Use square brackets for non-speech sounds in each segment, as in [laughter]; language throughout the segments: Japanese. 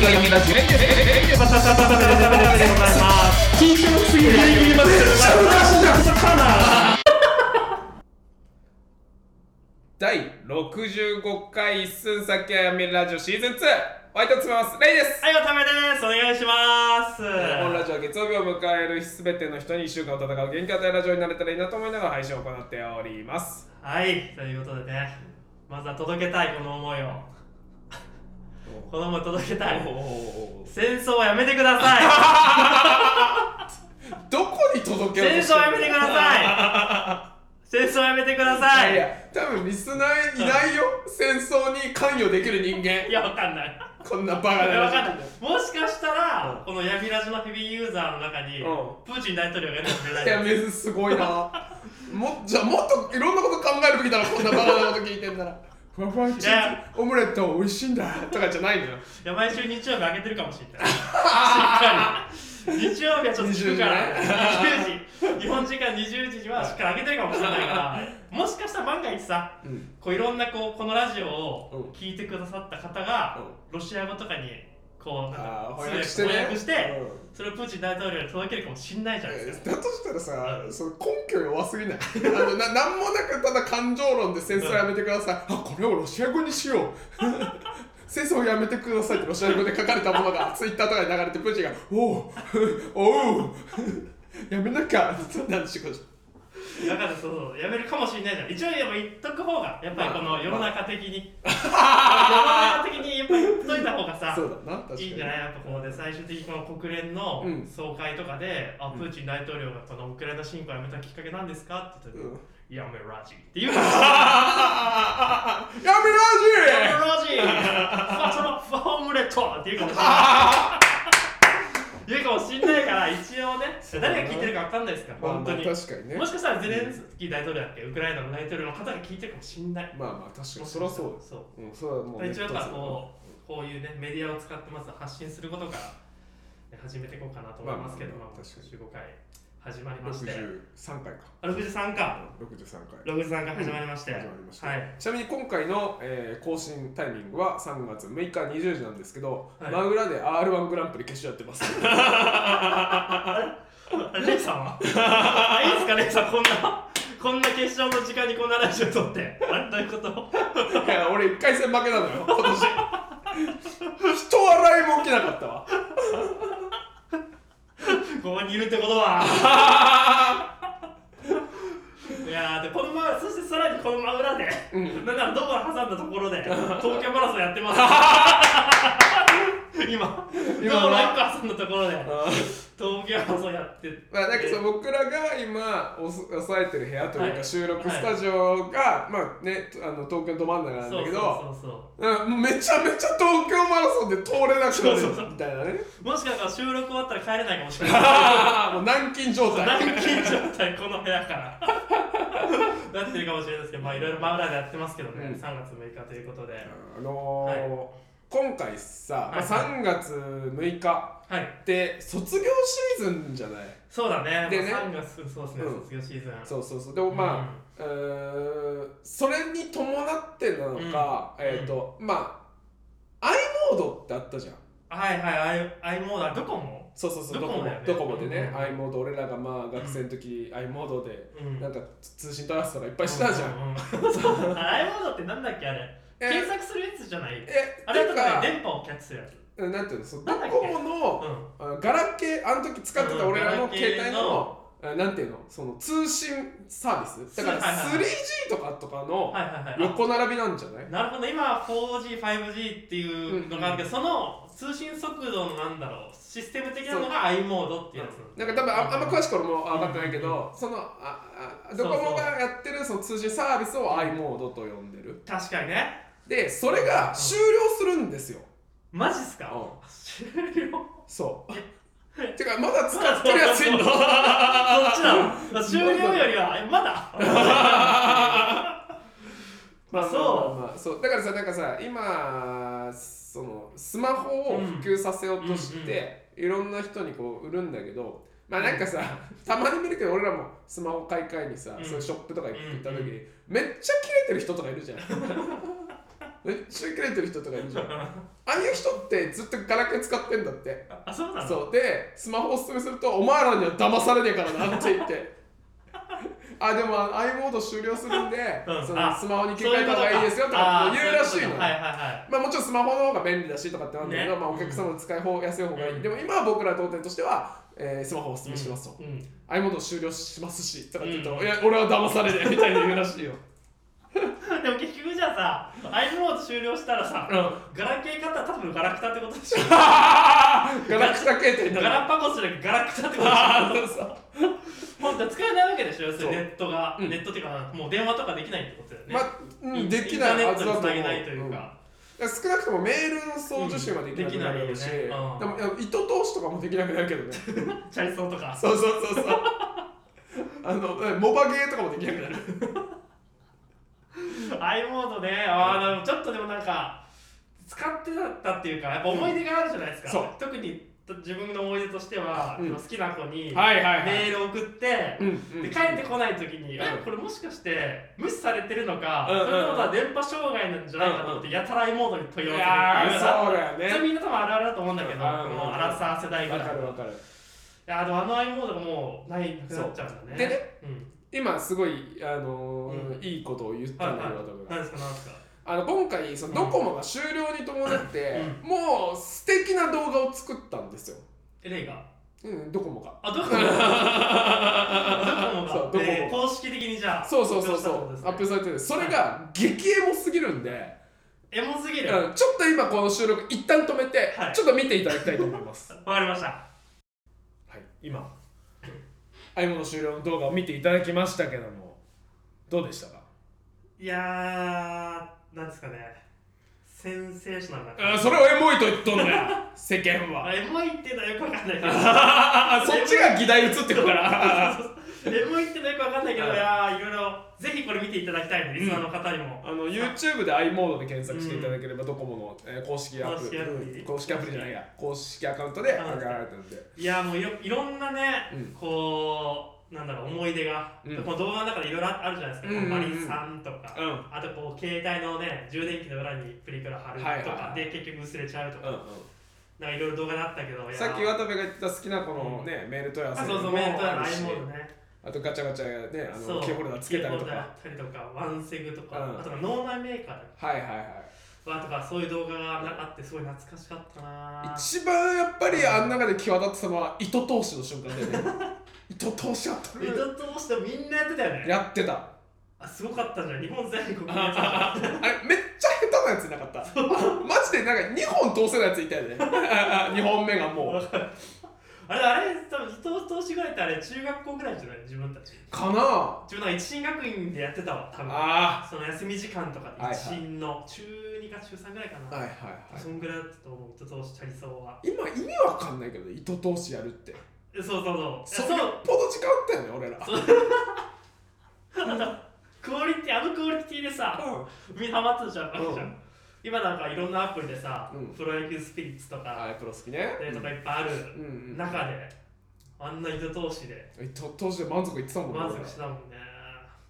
先がみラジオ緊張すぎる第65回一寸先はみラジオシーズン2お相手を務めますレイですはい、おためです。お願いします。本ラジオは月曜日を迎えるすべての人に1週間を戦う元気を与えるラジオになれたらいいなと思いながら配信を行っておりますはい、ということでね、まずは届けたい、この思いを。この思い届けたい。戦争をやめてくださ [laughs] どこに届い。け戦争をやめてください。戦争をやめてください。いや多分リスナーいないよ戦争に関与できる人間いや、わかんない。こんなバカなわかんない。もしかしたら、うんこの闇ラジのヘビーユーザーの中に、うんプーチン大統領がいるかもしれないいやめずすごいなもじゃあもっといろんなこと考えるべきだろこんなバカなこと聞いてんならふわふわチーいやズオムレット美味しいんだ。とかじゃないのよ。いや毎週日曜日上げてるかもしれない。[laughs] しっかり。日曜日はちょっと聞くから、20 20時、日本時間20時はしっかり上げてるかもしれないから、もしかしたら万が一さ、うん。こういろんなこうこのラジオうん。を聞いてくださった方が、うロシア語とかにこうな訳してそれをプーチン大統領に届けるかもしんないじゃないえですか。ーだとしたらさ、その根拠弱すぎない？[laughs] あのななんもなくただ感情論で戦争やめてください、あこれをロシア語にしよう。[laughs] 戦争をやめてくださいってロシア語で書かれたものがツイッターとかに流れてプーチンが「おう [laughs] おうやめなきゃ」なんて仕事だからそうそうやめるかもしれないじゃん。一応やっぱ言っとく方がやっぱりこの世の中的に、世の中的にやっぱり言っといた方がさ。そうだないいんじゃない？やっぱこうで最終的にこの国連のうん。総会とかで、あうん。プーチン大統領がこのウクライナ侵攻をやめたきっかけなんですかって言ったら、うん。やめラジって言う。かもしれないやめラジファトのファームレットって言うかもしれない。[laughs] 言うかもしれない一応ね誰が聞いてるか分かんないですから、まあまあ本当に、確かにね。もしかしたらゼレンスキー大統領だっけ？ウクライナの大統領の方が聞いてるかもしれないまあまあ確かに。そりゃそうそうう。んそれはもう一応やっぱこうこういうねメディアを使ってまず発信することから、ね、始めていこうかなと思いますけど、まあまあまあまあ確かに。15回始まりまして。63回か。あ63か63回。63回始まりまして、始まりました、はい。ちなみに今回の、えー更新タイミングは3月6日20時なんですけど、はい。真裏で R1 グランプリ決勝やってます。あ [laughs] れレイさんは？あいいですかレイさんこんなこんな決勝の時間にこんなラジオ撮って。あれ？どういうこと？いや俺1回戦負けなのよ今年。[laughs] 人笑いも起きなかったわここにいるってことは。いやーでこのままそしてさらにこの真裏で、うん。なんなら道路挟んだところで [laughs] 東京マラソンやってます今今道路1個挟んだところであ東京マラソンやって。まあなんかそう僕らが今押さえてる部屋というかはい。収録スタジオが、まあねあの東京のど真ん中なんだけどそうそうそうう。んめちゃめちゃ東京マラソンで通れなくなるみたいなね。もしかしたら収録終わったら帰れないかもしれない。[laughs] もう軟禁状態。軟禁状態この部屋から。[laughs] なってるかもしれないですけどまあいろいろ真裏でやってますけどね、うん。3月6日ということで。あのー今回さ、まあ、はい。3月6日はい。って卒業シーズンじゃない？そうだね。でね。まあ3月そうですね、うん。卒業シーズン。そうそうそう。でもまあ、うーんそれに伴ってなのか、うん。えっ、と、まあ i モードってあったじゃん。はいはい。i, I モード。はどこもそうそうそう。ドコモね。ドコモ。でね、うん i モード俺らがまあ学生の時、i モードでうん。なんか通信取らせたらいっぱいしたじゃん、うん i モードってなんだっけあれ？え検索するやつじゃない？えあれとてか電波をキャッチするやつ。うんなんていうのそうドコモのガラケーあの時使ってた俺らのうん携帯のあなんていうのその通信サービス？だからはいはいはい。3G とかとかの横並びなんじゃない？なるほど今は 4G、5G っていうのがあるけど、その通信速度のなんだろうシステム的なのが i モードっていうやつなんか多分ああんま詳しく俺も分かってないけど、そのああドコモがやってるその通信サービスを i モードと呼んでる。確かにねでそれが終了するんですよ。マジっすか？うん。終了？そう。[laughs] てかまだ使ってるやついんの？[laughs] そっちなの？終了よりは？[laughs] えまだ？まあそう。まあそうだからさなんかさ今そのスマホを普及させようとして、いろんな人にこう売るんだけどまあなんかさ、たまに見るけど俺らもスマホ買い替えにさ、うんそういうショップとか行った時に、うんめっちゃ切れてる人とかいるじゃんめっちゃキレてる人とかいるじゃん。[laughs] ああいう人ってずっとガラケー使ってんだって。あそうなの？そう。でスマホをおすすめするとお前らには騙されねえからなって言って。[laughs] あでも i モード終了するんで、うん。そのあスマホに切り替えた方がいいですよとか言うらしいのはいはいはい。まあもちろんスマホの方が便利だしとかってなんだけど、ね。まあ、お客様の使い方やすい方がいい、うん。でも今は僕ら当店としては、えースマホをおすすめしますと、うん。i モード終了しますしとかって言うと、うん。いや俺は騙されねえみたいに言うらしいよ、[laughs] でも結局じゃあさ i モード終了したらさうん、ガラケー買ったらただのガラクタってことでしょ。[laughs] ガラクタ携帯ガラパゴスじゃなくてガラクタってことでしょ。[laughs] 本当は使えないわけでしょ要するにネットが、うん。ネットっていうかもう電話とかできないってことだよね、まあ、うん、できないインターネットにつなげないというか、うん。少なくともメールの送受信はできなくなるし、うん。でねうんでも糸通しとかもできなくなるけどね。[laughs] チャリソンとか。そうそうそうそう。あのえモバゲーとかもできなくなる i モードね。ああでもちょっとでもなんか使ってたっていうかやっぱ思い出があるじゃないですか、そう。特に自分の思い出としては、うん。好きな子にメール送って、で帰ってこない時に、うん。えこれもしかして無視されてるのか、うんうんそれともは電波障害なんじゃないかと思って、やたら i モードに問い合いわせるっていうみんな多分あるあるだと思うんだけど、うんこのアラサー世代ぐらわいかるわかる。いやでもあの i モードがもうないなくなっちゃうんだね。でねうん、今すごい、あのーうん。いいことを言ったんだけど、はい私が何ですか何ですか？あの今回そのドコモが終了に伴って、うもう素敵な動画を作ったんですよ、えレイが？うん、ドコモが。あどこもどこもそうドコモ。がえー公式的にじゃあそうそうそう発そう。表したってことですね。発表されてるそれが激エモすぎるんで、エモすぎる。うん、ちょっと今この収録一旦止めて、はい。ちょっと見ていただきたいと思います。[laughs] わかりました。はい。今アイモの終了の動画を見ていただきましたけどもどうでしたかいやーなんです。かねセンセーショナルなあそれをエモいと言っとんのや世間はエモいってのはよくわかんないけどそっちが議題移ってるから [laughs] エモいってのはよくわかんないけど、い。やーいろいろぜひこれ見ていただきたいん。でリスナーの方にも、あの YouTube で i モードで検索していただければ、ドコモの、えー公式アプリ。公式アプリ。じゃないや。公式アカウントで上げられてるんで。いやーもういろいろんなね、うん。こうなんだろう思い出が、うん。この動画の中でいろいろあるじゃないですか、うん。うマリンさんとか、うん。あとこう携帯のね充電器の裏にプリクラ貼るとか、で結局薄れちゃうとか、うんうん。なんかいろいろ動画があったけどさっき渡部が言ってた好きなこのね、メール問い合わせあそうそうメールとかのあ i るし。モードねあとガチャガチャねあのキーホルダーつけたりとか。ったりとかワンセグとか、うん。あとは脳内メーカーはいはいはい。わとかそういう動画があってすごい懐かしかったな一番やっぱりあん中で際立ってたのは糸通しの瞬間だよね。[laughs] 糸通しやった。ね糸通してみんなやってたよね。やってた。あすごかったじゃん日本全国のやつあれめっちゃ下手なやついなかった。マジでなんか2本通せるやついたよね。[laughs] 2本目がもう。[laughs] あれあれ多分糸通しぐらいってあれ中学校ぐらいじゃない自分たち。かな自分なんか一進学院でやってたわ多分あその休み時間とかで一進の中2か中3ぐらいかな、あはいはいはい。そんぐらいだったと思う糸通しチャリソーは。今意味わかんないけど糸通しやるって。そうそうそう。そそうよっぽど時間あったよね俺ら。クオリティあのクオリティでさみんなハマってたじゃん、わけじゃん。今なんかいろんなアプリでさ、うん。プロ野球スピリッツとか、はいプロ好きね。ねとかいっぱいあるうんうん。中で、あんな糸通しで。糸通しで満足いってたもんね満足してたもんね。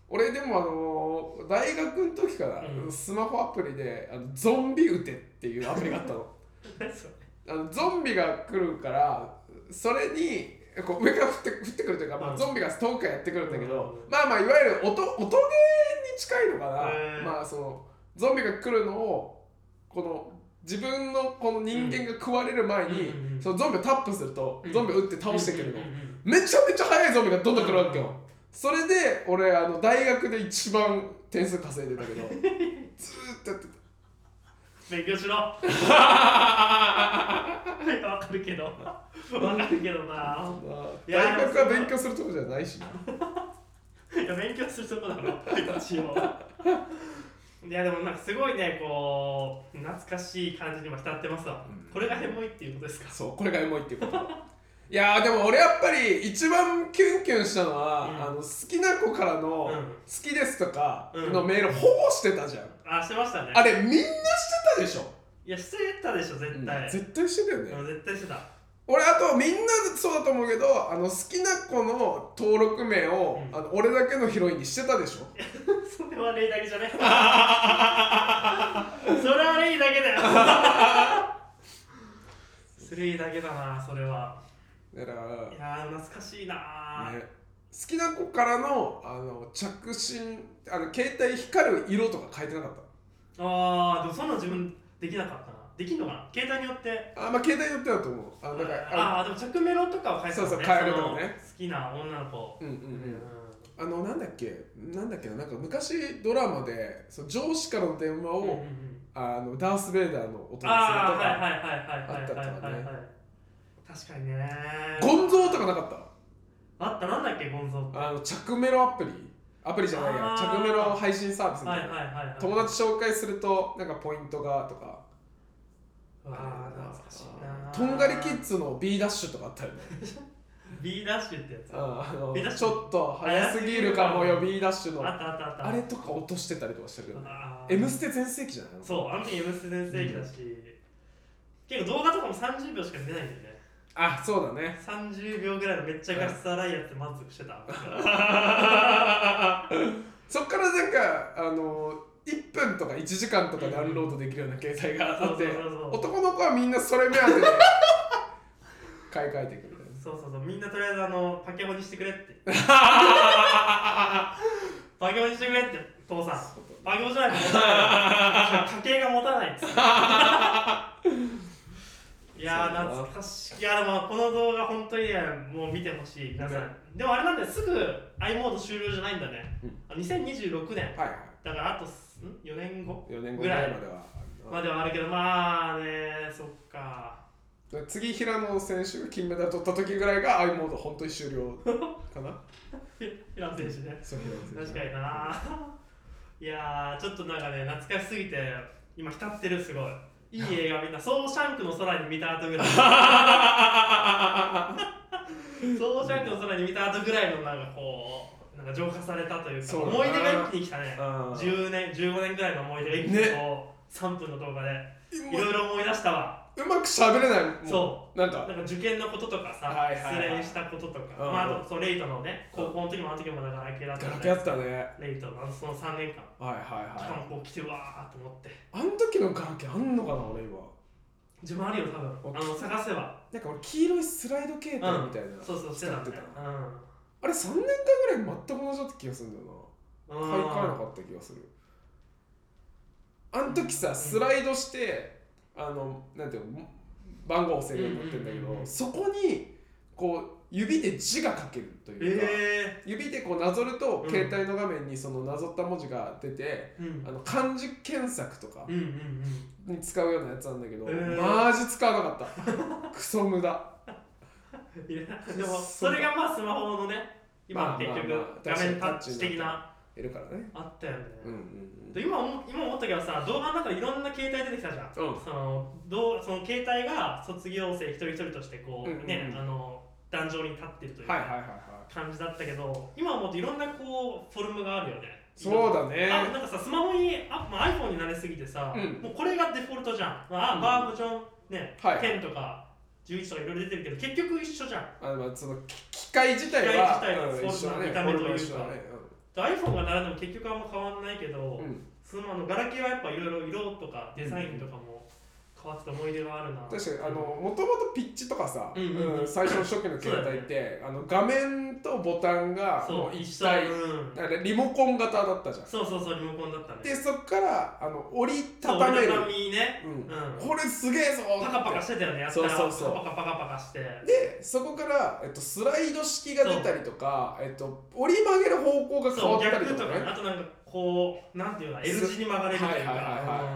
俺でもあのー大学の時から、うん。スマホアプリであのゾンビ撃てっていうアプリがあったの。[laughs] あのゾンビが来るからそれにこう上から降って降ってくるというか、まあ、うん。ゾンビが遠くからやってくるんだけど、うん。まあまあいわゆる音音ゲーに近いのかな、まあそのゾンビが来るのをこの自分のこの人間が食われる前に、うんうんそのゾンビをタップすると、うん。ゾンビを撃って倒してくるの、めちゃめちゃ速いゾンビがどんどん来るわけよ、うんそれで俺あの大学で一番点数稼いでたけど [laughs] ずーっとやってた。勉強しろ。[laughs] わかるけど。わかるけどな。大学は勉強するとこじゃないしな。いや勉強するとこだろ一応いやでもなんかすごいねこう懐かしい感じにも浸ってますわ、うん。これがヘモいっていうことですか？そうこれがエモいっていうこと。いやーでも俺やっぱり一番キュンキュンしたのは、うん。あの好きな子からの「うん。好きです」とかうん。のメールほぼしてたじゃん、あしてましたね。あれみんなしてたでしょ、いやしてたでしょ絶対、絶対してたよね、うん絶対してた俺あとみんなそうだと思うけどあの好きな子の登録名を、うん。あの俺だけのヒロインにしてたでしょ？[laughs] それは例だけじゃね [laughs] それはレイだけだよ。[laughs] レイだけだなそれは。だから、いやー懐かしいな、ね、好きな子からのあの着信あの携帯光る色とか変えてなかっああでもそんなの自分できなかったなできんのかな？携帯によって。たあまあ携帯によってだと思う。あだからああでも着メロとかを変えてたもんね。そうそう変えるとかね。好きな女の子。うんうんううん。あのなんだっけ？なんだっけな？なんか昔ドラマでその上司からの電話を、うんうんうん。あのダース・ベイダーの音にするとか、あったとかねはいはい確かにね。ゴンゾーとかなかっあったなんだっけ？ゴンゾーって。たあの着メロアプリ。アプリじゃないや。着メロ配信サービスみたはいいな、はいはいはい。友達紹介するとなんかポイントがとかわあ懐かしいなとんがりキッズの B ダッシュとかあったよね。[laughs] B ダッシュってやつ。あああの B ダッシュ。ちょっと早すぎるかもよ B ダッシュのったあったあった。あれとか落としてたりとかしたけど。ねあー。M ステ全盛期じゃないの？そうあの時 M ステ全盛期だし、結構動画とかも30秒しか出ないんだよね。あそうだね。30秒ぐらいのめっちゃ画質荒いやつ満足してた。[laughs] そっからなんかあの1分とか1時間とかダウンロードできるような携帯があって男の子はみんなそれ目当てで [laughs] 買い替えてくる。そうそうそう。みんなとりあえずあのパケモンにしてくれって。[laughs] パケモンにしてくれって父さん。パケモンじゃないと持たない家計が持たないっ [laughs] いやー懐かしい。いやでもこの動画本当にねもう見てほしい。皆さん、ね。でもあれなんだよ。すぐ i モード終了じゃないんだね、あ2026年はいはい。だからあとすん？4年後？4年後ぐらいまではまではあるけどまあねそっか。次平野選手が金メダル取った時ぐらいが i モード本当に終了かな。[laughs] 平野選手ね。そう平野選手。確かにな。いやーちょっとなんかね懐かしすぎて今浸ってるすごい。いい映画みんな「ソーシャンクの空に見た後ぐらい」[laughs]「ソーシャンクの空に見た後ぐらいのなんかこうなんか浄化されたというか思い出が一気に来たね。うん。10年15年ぐらいの思い出が一気にこう、3分の動画でいろいろ思い出したわ。うまく喋れないもん。そう。なんか。なんか受験のこととかさ、はいはいはい。失恋したこととか、うん。まあ、あとそうレイトのね高校の時もあの時もだから系だったガラんでケーあったね。レイトのその3年間。はいはいしかはいもこう来てうわーっと思って。あの時のガラケーあんのかな俺今。自分あるよ多分。あの探せば。なんか俺黄色いスライド携帯みたいな、そうそうしてたんだ使ってよあれ3年間ぐらい全く同じだった気がするんだよな。うん買い替えなかった気がする。あの時さスライドして、あのなんていうの番号を制限になってるんだけど、うんうんうんうん。そこにこう指で字が書けるというか、え指でこうなぞると、うん。携帯の画面にそのなぞった文字が出てえー、うん。あの漢字検索とかうんうんうん。に使うようなやつなんだけど、へー。マジ使わなかった。クソ無駄いやでもそれがまあスマホのね今の結局画面タッチ的ないるからね。あったよね、うんうんで今思今思ったけどさ動画の中でいろんな携帯出てきたじゃん、うん。そのどうその携帯が卒業生一人一人としてこう、うんうんうん。ねあの壇上に立ってるというか、はいはいはいはい。感じだったけど今思うといろんなこうフォルムがあるよね。そうだね。あなんかさスマホにあ、まあ、iPhone に慣れすぎてさ、うん。もうこれがデフォルトじゃん、まあうん。バージョンね、はい10とか11とかいろいろ出てるけど結局一緒じゃん。あのまあその機械自体は機械自体はうん見た目というか。ね。で iPhone が並んでも結局あんま変わんないけど、うんうん。そのあのガラケーはやっぱいろいろ色とかデザインとかも変わってた思い出があるな。確かにあのもともとピッチとかさ、うんうんうん。うん最初の初期の携帯って、あの画面とボタンがもう一体うん。だリモコン型だったじゃん。そうそうそうリモコンだったね。でそっからあの折りたためる。折りたたみね。うん。うん。これすげえぞパカパカしてたよねやったら。そうそうそう。パカパカパカして。でそこから、えっと、スライド式が出たりとか、えっと、折り曲げる方向が変わったり逆とかとかね。ねあとなんかこうなんていうの L 字に曲がれるというか。はいはいはい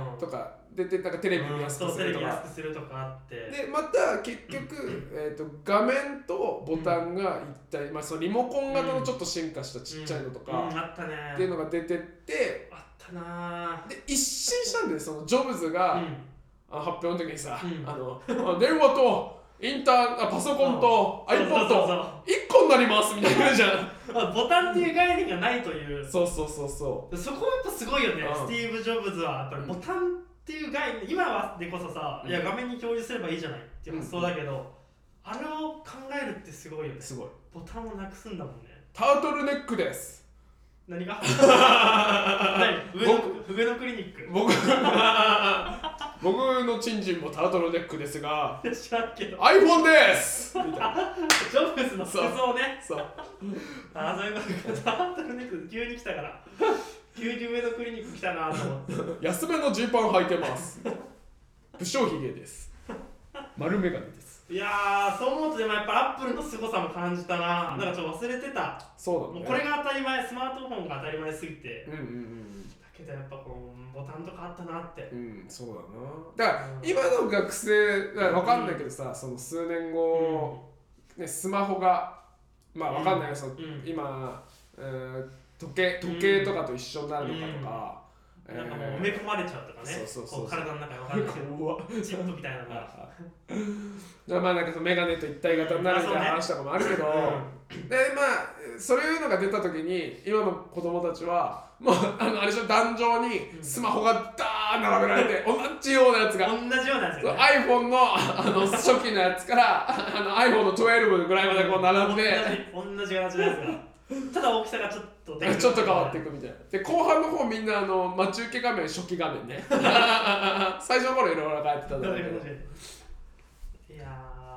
はい、とかででなんかテレビ見やすくするとか、とかあってでまた結局、[clears throat] えー、と画面とボタンが一体、まあ、そのリモコン型のちょっと進化したちっちゃいのとうんか、あったね。っていうのが出てってあったな。で一新したんでそのジョブズが、うん。あの発表の時にさ、うん。あのあ [laughs] 電話とインターあパソコンとそうそうそう iPod そう。一個になりますみたいなじゃん。[laughs] あボタンっていう概念がないという。そうそうそうそそこもやっぱすごいよね、うん。スティーブ・ジョブズはやっぱりボタンっていう概念今はでこそさ、うん。いや画面に表示すればいいじゃないっていう発想だけど、あれを考えるってすごいよね。うすごい。ボタンをなくすんだもんね。タートルネックです。何が？[laughs] 何？上の上のクリニック。僕 [laughs] 僕のチンチンもタートルネックですがいや知らんけど。iPhone です！みたいなジョブズの服装ね。そうあそういうことか。タートルネック急に来たから急に上のクリニック来たなと思って。安めのジーパン履いてます。不精ひげです。丸眼鏡です。いやーそう思うとでもやっぱアップルの凄さも感じたな、うん。なんかちょっと忘れてた。そうだね。もうこれが当たり前スマートフォンが当たり前すぎて。うんうんうん。だけどやっぱこうボタンとかあったなって。うんそうだな。だから今の学生わかんないけどさその数年後、ね、スマホがまあわかんないよ、そのうん。今、えー時計時計とかと一緒になるのかとか、えなんかもうー。埋め込まれちゃうとかね。そうそうそう体の中に分かる。けどチップみたいなのがじゃあまあなんかそのメガネと一体型になるみたいな話とかもあるけど、でまあそういうのが出た時に今の子供たちはもうあのあれでしょ壇上にスマホがダーン並べられて同じようなやつが。同じようなやつね。iPhone のあの初期のやつからあの iPhone の12ぐらいまでこう並んで。同じ同じ形のやつがただ大きさがちょっとで [laughs] ちょっと変わっていくみたいな。で後半の方みんなあの待ち受け画面初期画面ね。[laughs] 最初の頃いろいろ変えてたんだけど。いや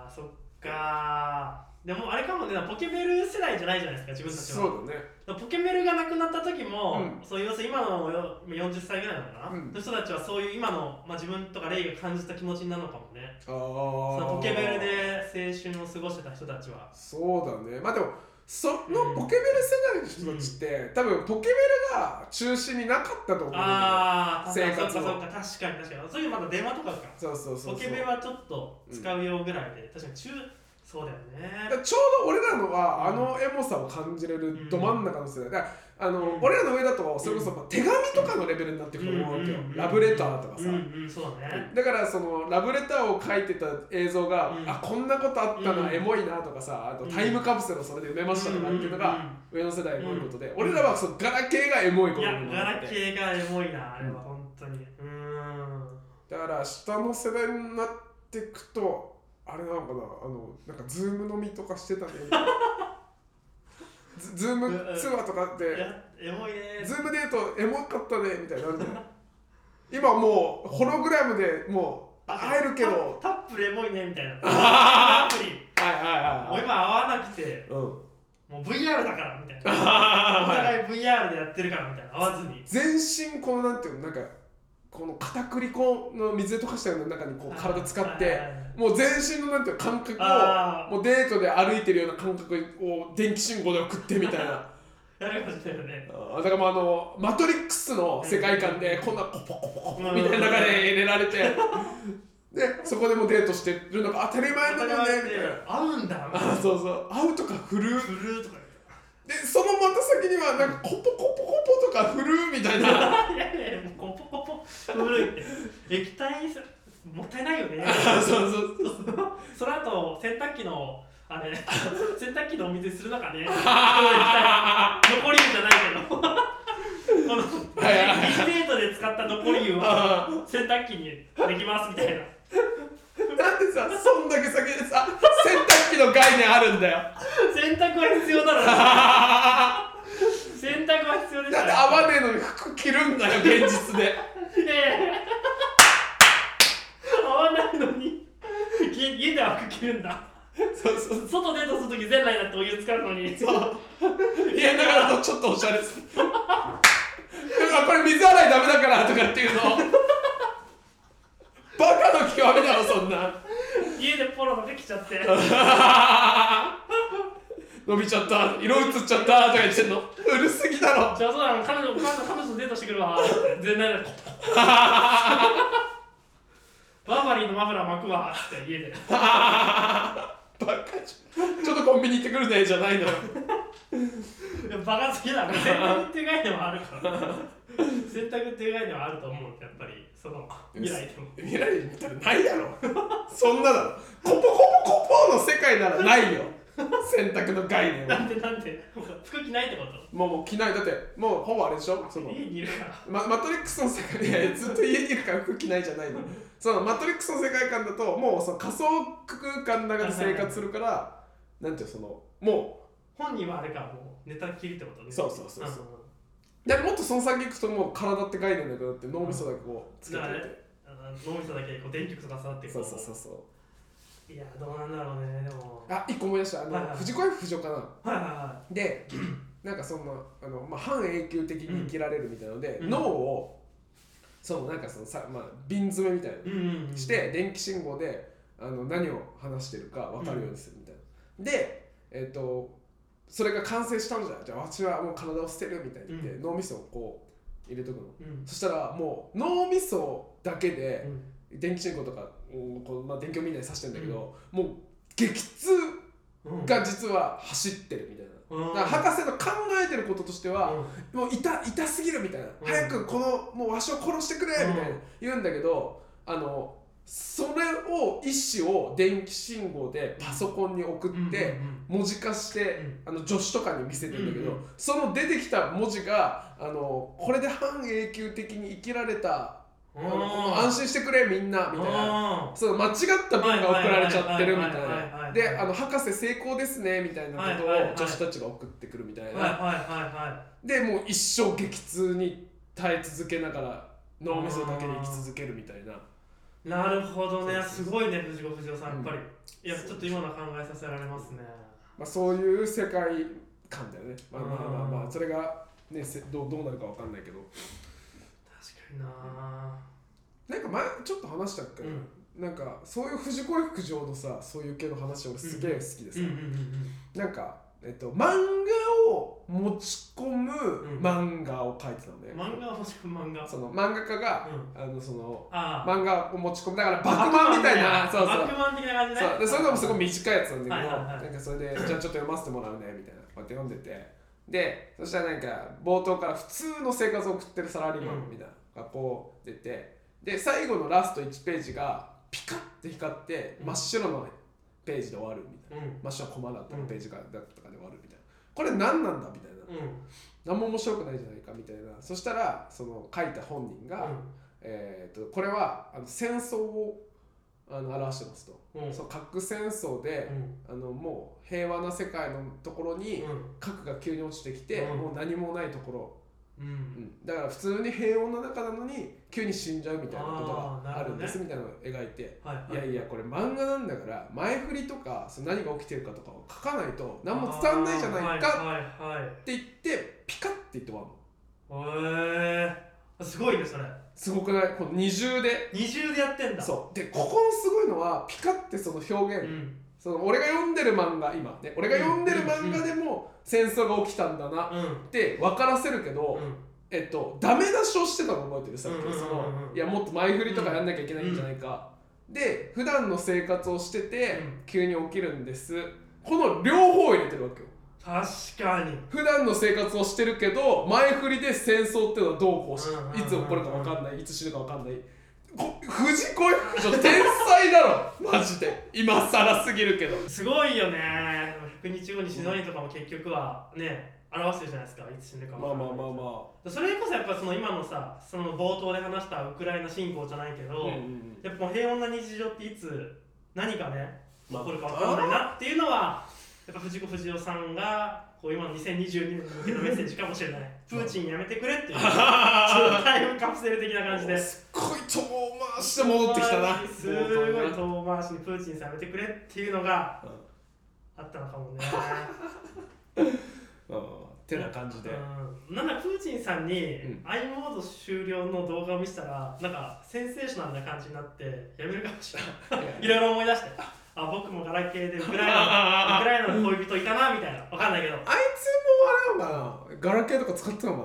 ーそっかー。でもあれかもねポケベル世代じゃないじゃないですか自分たちは。そうだね。ポケベルがなくなった時も、うん。そう要するに今のよ40歳ぐらいなのかな、うん。の人たちはそういう今の、まあ、自分とかレイが感じた気持ちになるのかもね。あそのポケベルでで青春を過ごしてた人たちは。そうだね。まあでもそのうん。ポケベル世代の人たちって、多分ポケベルが中心になかったと思うああ生活をそうかそうか確かに確かに。そういうまだ電話とかかそうそう。そうポケベルはちょっと使うよぐらいで、確かに中そうだよね。ちょうど俺らのはあのエモさを感じれるど真ん中の世代。だからあの、うん。俺らの上だとそれこそ手紙とかのレベルになってくると思うわけよ、うんラブレターとかさ、うんうんそうだね。だからそのラブレターを書いてた映像が、うん。あこんなことあったな、うん。エモいなとかさあとうん。タイムカプセルをそれで埋めましたとかっていうのがん上の世代のことで、うん。俺らはそのガラケーがエモいい頃やガラになって。ケーがエモいなあれは本当に。うーん。だから下の世代になっていくとあれなのかなあのなんかズーム飲みとかしてたね [laughs] ズズーム通話とかってエモいね。ズームデートエモかったねみたいな。今もうホログラムでもう会えるけど。タップルエモいねみたいな。[laughs] アプリ。はいはいはいもう今会わなくてうん。もう VR だからみたいな。[laughs] お互い VR でやってるからみたいな。会わずに。全身このなんていうのなんかこの片栗粉の水で溶かしたような中にこう体使ってもう全身のなんていうの感覚あをもうデートで歩いてるような感覚を電気信号で送ってみたいな。[laughs] だからもうあのマトリックスの世界観でこんなコポコポコポみたいな中で入れられて。[laughs] でそこでもデートしてるのが当たり前なんだね。みたいな会うんだ。あーそうそう。会うとか振る？フルーとかでそのまた先にはなんかコポコポコポとか振るみたいな。[laughs] いやいやもうコポコポ古い。って液体もったいないよね。[laughs] そうそうそう。その後洗濯機のあれ [laughs] 洗濯機のお水にするのかね残り湯じゃないけど。このはいはいはい。ビッグデートで使った残り湯はあー洗濯機にできますみたいな。なんでさそんだけ先でさ洗濯機の概念あるんだよ。洗濯は必要だろ。[laughs] 洗濯は必要ですだって合わねえのに服着るんだよ現実でいやいや合わないのに。家家では服着るんだ。そうそう外デートするとき全裸になってお湯使うのに。そう。家の中だとちょっとおしゃれす。るなんかこれ水洗いダメだからとかっていうの。[laughs] バカの極みだろそんな。家でポロのできちゃって [laughs] 伸びちゃった。色移っちゃった。とか言ってんの。うるすぎだろ。じゃあそうだ彼女彼女彼女とデートしてくるわ。全裸でバーバリーのマフラー巻くわ。って家で。バカじゃん。ちょっとコンビニ行ってくるねじゃないのよ。バカすぎだろ。洗濯っていう概念はあるから。洗濯っていう概念はあると思う。やっぱりその未来でも。未来で見たらないだろ。そんなだろコポコポコポの世界ならないよ [laughs] 洗濯の概念は。なんでなんで？服着ないってこと？もうもう着ない。だってもうほぼあれでしょ？その家にいるから。ママトリックスの世界でずっと家にいるから服着ないじゃないの。[laughs] そのマトリックスの世界観だともうその仮想空間の中で生活するからなんていうのそのも本人はあれかもうネタ切りってことねそうそうそうそう。んでもっとその先行くともう体って概念なくなって脳みそだけこうつけてて、あの脳みそだけこう電極とか刺さってそうそうそうそういやどうなんだろうねでも。あ一個思い出した。あの、はいはい藤子 F 不二雄かな。はいはいはで [clears throat] なんかそのあの、まあ、半永久的に生きられるみたいなので、うん。脳をそのなんかそのさ、まあ、瓶詰めみたいないうんうんうんして電気信号であの何を話してるか分かるようにするみたいな、でえっ、とそれが完成したんじゃじゃあ私はもう体を捨てるみたいに言って、うん。脳みそをこう入れとくの。うん。そしたらもう脳みそだけでうん。電気信号とかうんこう、まあ、電気をみんなにさしてんだけど、もう激痛うんが実は走ってるみたいな。うん。だから博士の考えてることとしては、うん。もう痛痛すぎるみたいな、うん。早くこのもうわしを殺してくれみたいなうん。言うんだけどあのそれを意思を電気信号でパソコンに送って文字化して、あの助手とかに見せてんだけど、その出てきた文字があのこれで半永久的に生きられた、安心してくれみんなみたいな。あその間違った文が送られちゃってるみたいな。いであの博士成功ですねみたいなことをはいはいはい。助手たちが送ってくるみたいな。ーはいはいはでもう一生激痛に耐え続けながら脳みそだけで生き続けるみたいな。なるほどね。すごいね藤子不二雄さんやっぱり。いやちょっと今の考えさせられますね。まあ、そういう世界観だよね。まあまあまあまうん。あそれが、ね、せどうどうなるかわかんないけどななんか前ちょっ to 話したっけ、うん。なんかそういう藤子 F 不二雄のさそういう系の話俺すげえ好きでさ、うんなんか、えっと、漫画を持ち込むん。漫画を描いてたのね、うん漫画もしくは漫画。その漫画家が、うあのその漫画を持ち込む。だからバックマンみたいな。そうそう。バックマン的な感じね。そう。でそれでもすごい短いやつなんだけど、はいはいはい。なんかそれでじゃあちょっと読ませてもらうねみたいな。こうやって読んでて。でそしたらなんか冒頭から普通の生活を送ってるサラリーマンみたいな。のがこう出てで最後のラスト1ページがピカッて光って真っ白のページで終わるみたいな。うん。真っ白なコマだったページがだったかで終わるみたいな。これ何なんだみたいな。うん。何も面白くないじゃないかみたいな。そしたらその書いた本人が、えー、とこれはあの戦争をあの表してますと、うん。うんその核戦争で、あのもう平和な世界のところに核が急に落ちてきて、うん。もう何もないところ、うん。だから普通に平穏な中なのに急に死んじゃうみたいなことがあるんですみたいなのを描いて。はいい。やいやこれ漫画なんだから前振りとかその何が起きてるかとかを書かないと何も伝わんないじゃないかはいはいはいって言ってピカッて言って終わるの。へえすごいねそれ。すごくない？この二重で。二重でやってんだ。そう。でここのすごいのはピカってその表現、うんその俺が読んでる漫画今ね俺が読んでる漫画でも戦争が起きたんだなうん。って分からせるけど、うん。えっとダメ出しをしてたの覚えてるさっきうんうんうんうん。そのいやもっと前振りとかやんなきゃいけないんじゃないか、で普段の生活をしてて、うん。急に起きるんです。この両方を入れてるわけよ。確かに。普段の生活をしてるけど前振りで戦争っていうのはどうこうし、うんうんうんうんいつ起こるか分かんないいつ死ぬか分かんない。こ藤子 F 不二雄天才だろ。マジで。今更すぎるけど。すごいよね。100日後に死ぬにとかも結局はね表してるじゃないですか。いつ死ぬかもまあまあまあまあ。それこそやっぱその今のさその冒頭で話したウクライナ侵攻じゃないけど、うんうんやっぱ平穏な日常っていつ何がね起まあ。こるか分かんないなっていうのはやっぱ藤子不二雄さんがこう今の2022年に向けたメッセージかもしれない。[laughs] プーチンやめてくれっていう。[laughs] タイムカプセル的な感じで。すっごい遠回して戻ってきたな。すごい遠回しにプーチンさんやめてくれっていうのがあったのかもね。[laughs] うんてな感じで。うん。なんだプーチンさんにうん。i モード終了の動画を見せたらなんかセンセーショナルな感じになってやめるかもしれない。いろいろ思い出してあ僕もガラケーでウクライナ [laughs] ウクライナの恋人いたなみたいな。わかんないけど。あいつもあれなのかなガラケーとか使ってたのか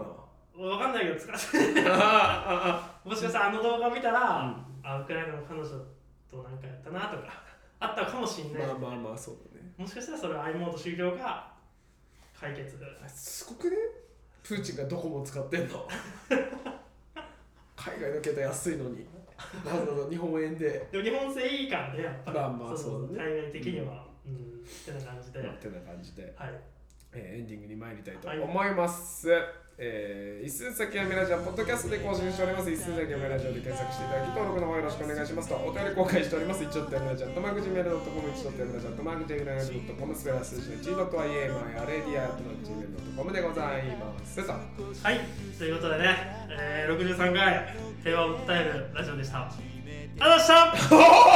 わかんないけど使ってもしかしたらあの動画を見たら、うん。あウクライナの彼女となんかやったなとかあったかもしんない、まあまあまあそうだね。もしかしたらそれ i モード終了が解決。あすごくね？プーチンがドコモ使ってんの？[laughs] 海外の携帯安いのにわざわざ日本円で。でも日本製いいからねやっぱり。まあまあそうだね。海外的には。うん。ってな感じで、ってな感じで。はい。えーエンディングに参りたいと思います。えー一寸先はメラジオポッドキャストで更新しております。一寸先はメラジオで検索していただき、登録の方よろしくお願いしますと、お便り公開しております。一応ってメラジオ、とマグジメールドットコム、一応ってメラジオ、とマグジメールドットコム、スペラ数字の G ドット IAMI、アレディアットの Gmail ドットコムでございます。とはいということでね、えー、63回平和を訴えるラジオでしたありがとうございました [laughs]